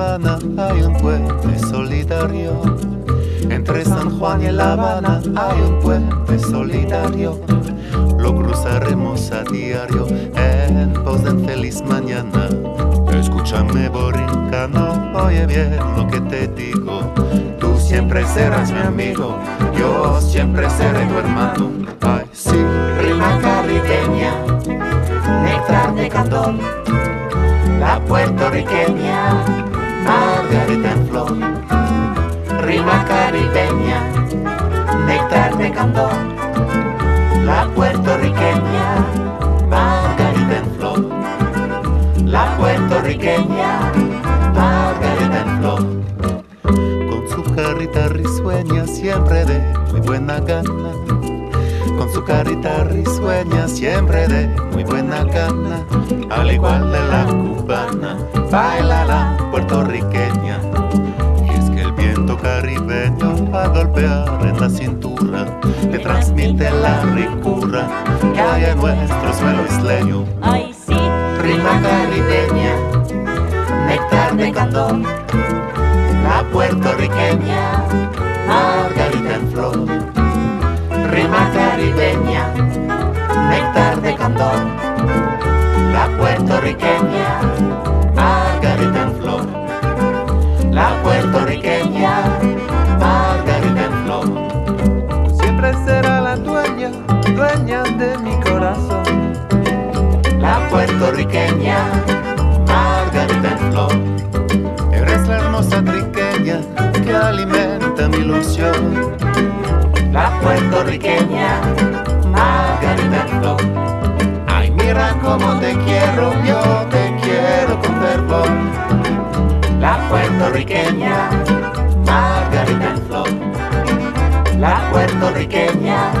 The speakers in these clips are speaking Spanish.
Habana hay un puente solidario. Entre San Juan y La Habana hay un puente solidario. Lo cruzaremos a diario en pos de feliz mañana. Escúchame, borincano, oye bien lo que te digo. Tú siempre serás mi amigo, yo siempre seré tu hermano. Ay, sí, Rima caribeña, néctar de candor, la puertorriqueña, margarita en flor. Rima caribeña, néctar de candor, la puertorriqueña, margarita en flor. La puertorriqueña, margarita en flor. con su carita risueña siempre de muy buena gana. Con su carita risueña siempre de muy buena gana. Al igual de la cubana, baila la puertorriqueña. Y es que el viento caribeño va a golpear en la cintura, le transmite la ricura que hay en nuestro suelo isleño. Ay, sí, rima caribeña, néctar de candor, la puertorriqueña, margarita en flor. Rima caribeña, néctar de candor, la puertorriqueña, puertorriqueña, margarita en flor. Eres la hermosa triqueña que alimenta mi ilusión. La puertorriqueña, margarita en flor. Ay, mira cómo te quiero, yo te quiero con fervor. La puertorriqueña, margarita en flor. La puertorriqueña,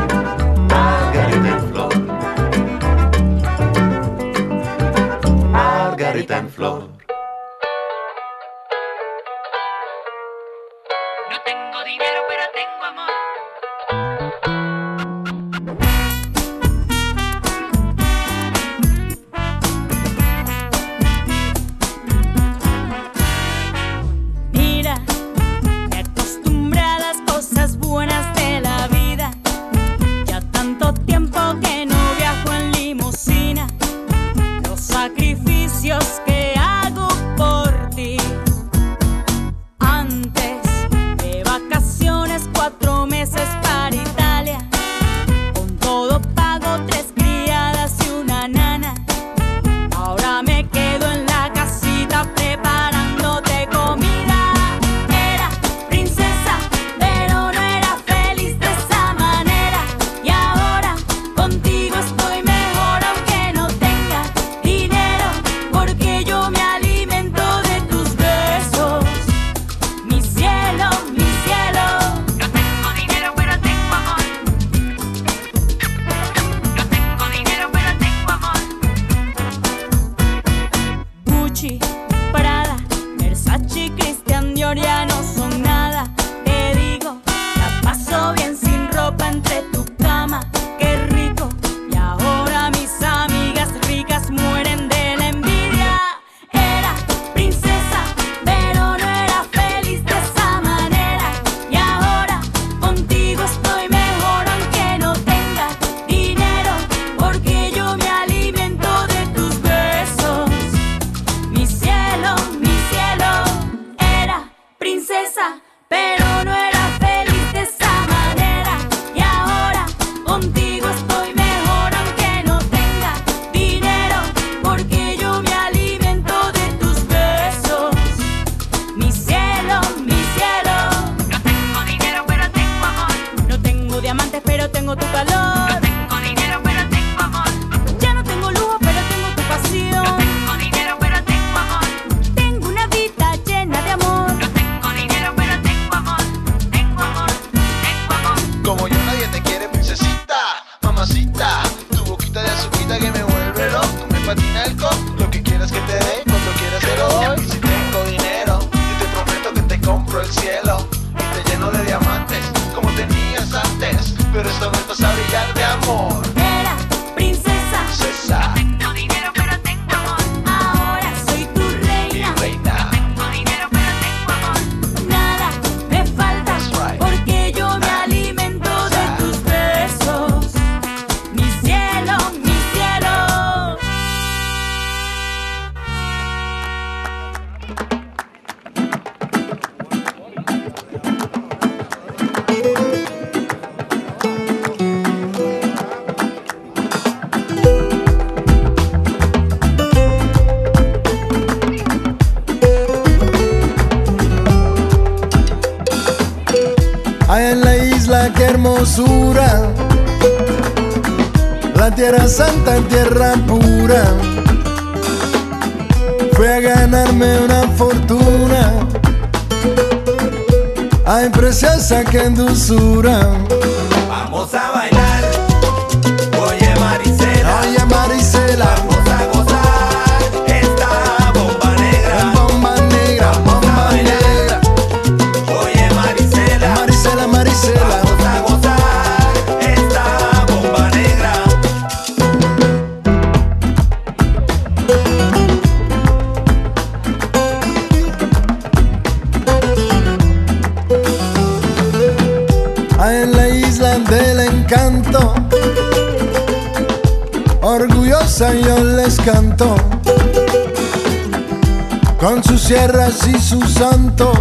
tierra pura. Fui a ganarme una fortuna. Ay, preciosa, qué dulzura. con sus sierras y su santo,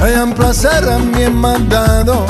hayan placer a mí mandado.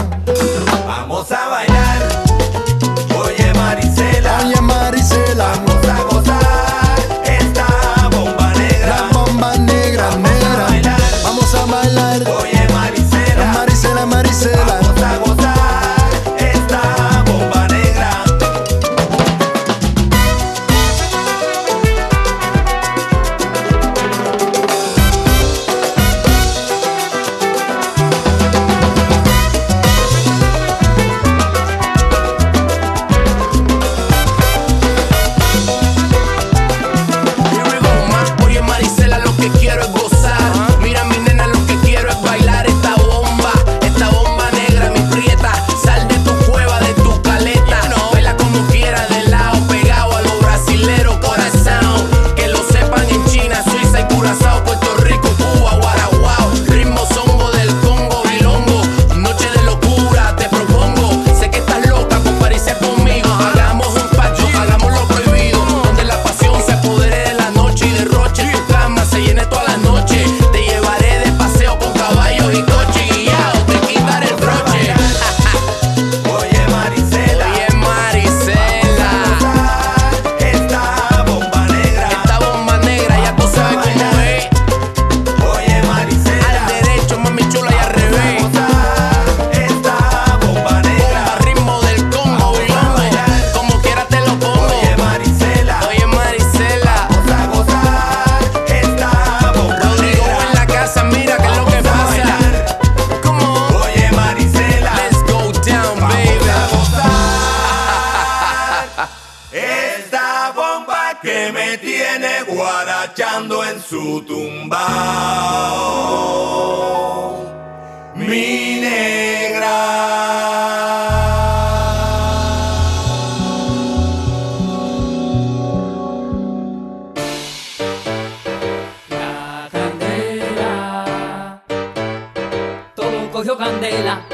candela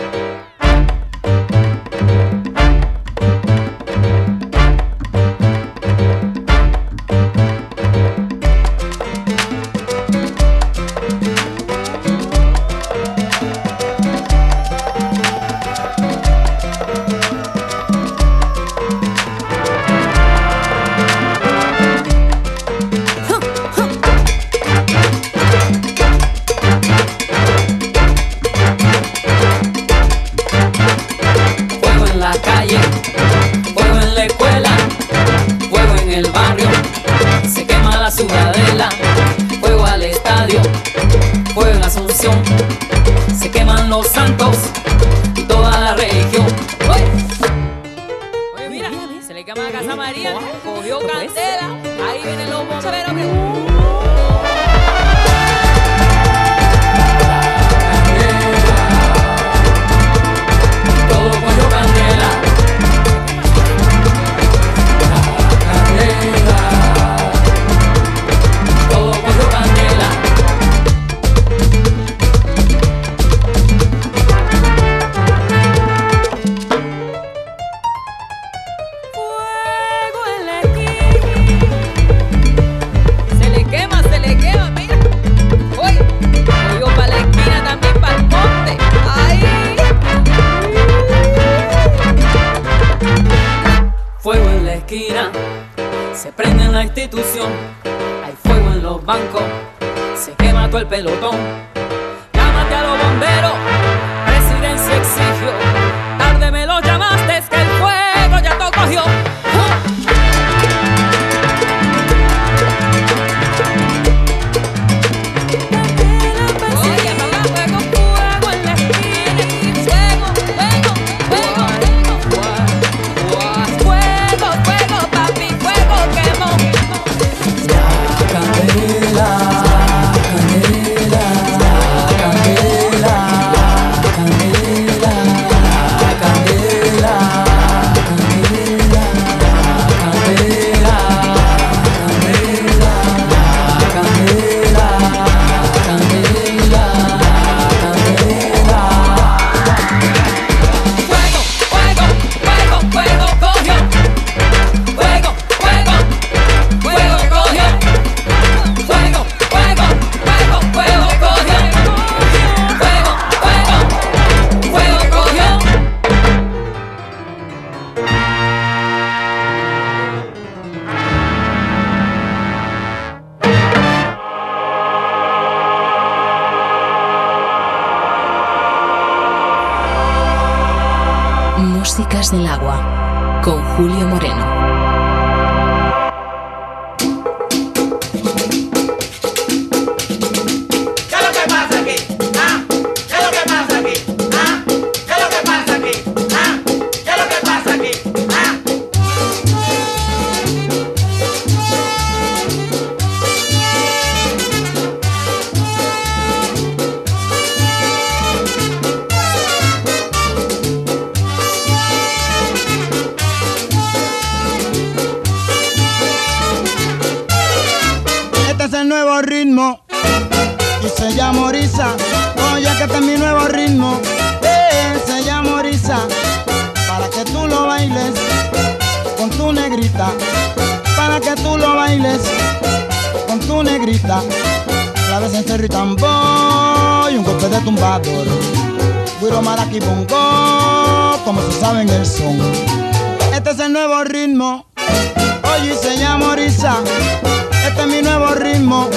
se prende la institución, hay fuego en los bancos, se quema todo el pelotón. Llámate a los bomberos. banda, claves en cerro y tambor y un golpe de tumbador. Guiro, maraca y bongo, como se sabe en el son. Este es el nuevo ritmo, oye se llama Orisa. Este es mi nuevo ritmo.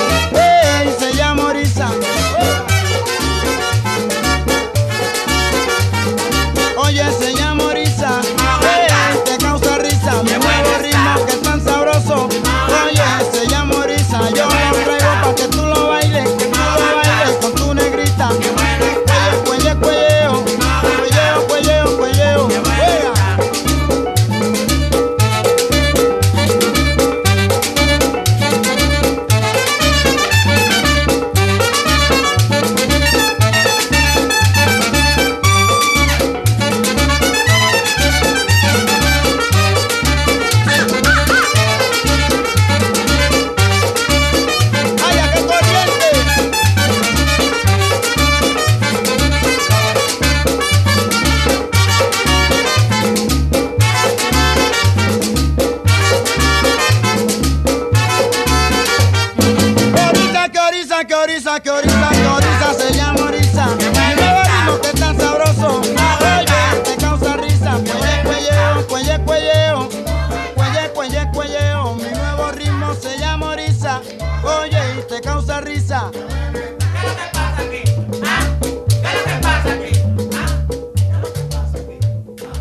Oye, y te causa risa. ¿Qué es lo que pasa aquí? ¿Ah? ¿Qué es lo que pasa aquí? ¿Ah? ¿Qué es lo que pasa aquí? ¿Ah?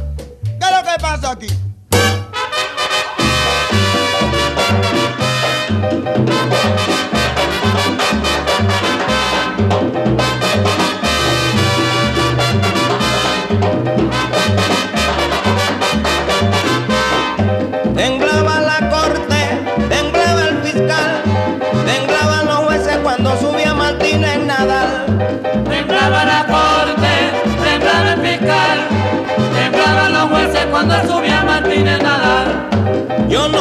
¿Qué es lo que pasa aquí?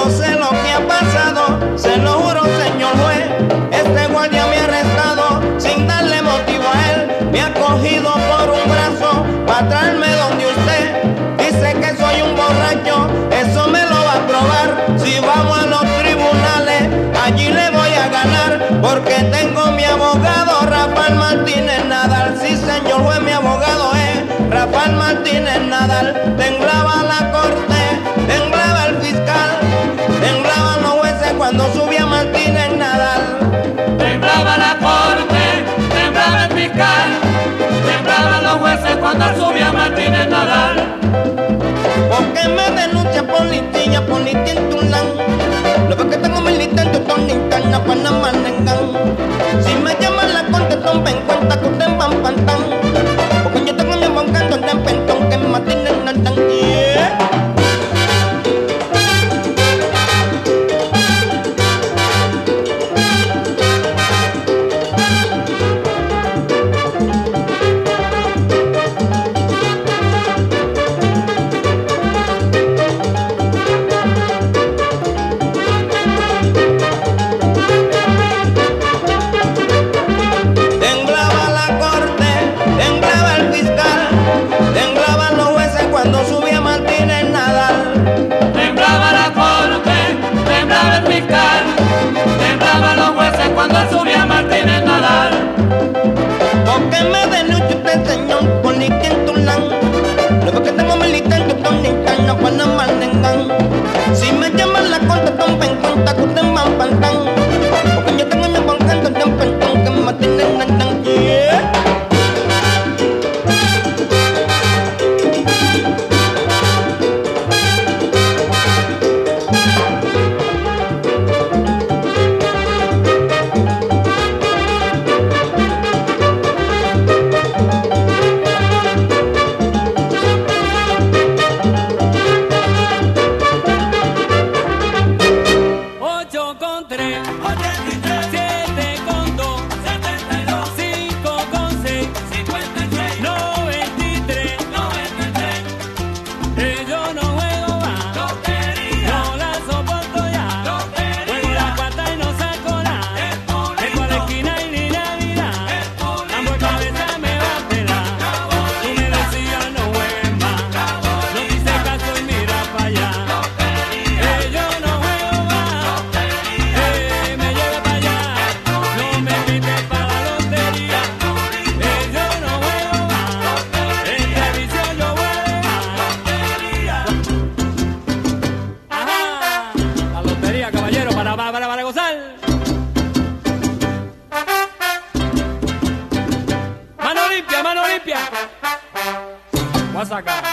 no sé lo que ha pasado, se lo juro señor juez, este guardia me ha arrestado sin darle motivo a él, me ha cogido por un brazo para traerme donde usted, dice que soy un borracho, eso me lo va a probar, si vamos a los tribunales, allí le voy a ganar, porque tengo mi abogado Rafael Martínez Nadal, sí señor juez, mi abogado es Rafael Martínez Nadal, temblaba la corte. temblaba la corte, temblaba el fiscal, temblaban los jueces cuando subía Martínez Nadal. Porque me denuncia policía, policía en Tulán, lo que tengo militante, Tony Cana, Panamá, pues Nengán. Si me llaman la corte, tome en cuenta que usted va a Porque yo tengo mi abogado en Pentón, que Martínez Nadal. Azaghal.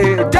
El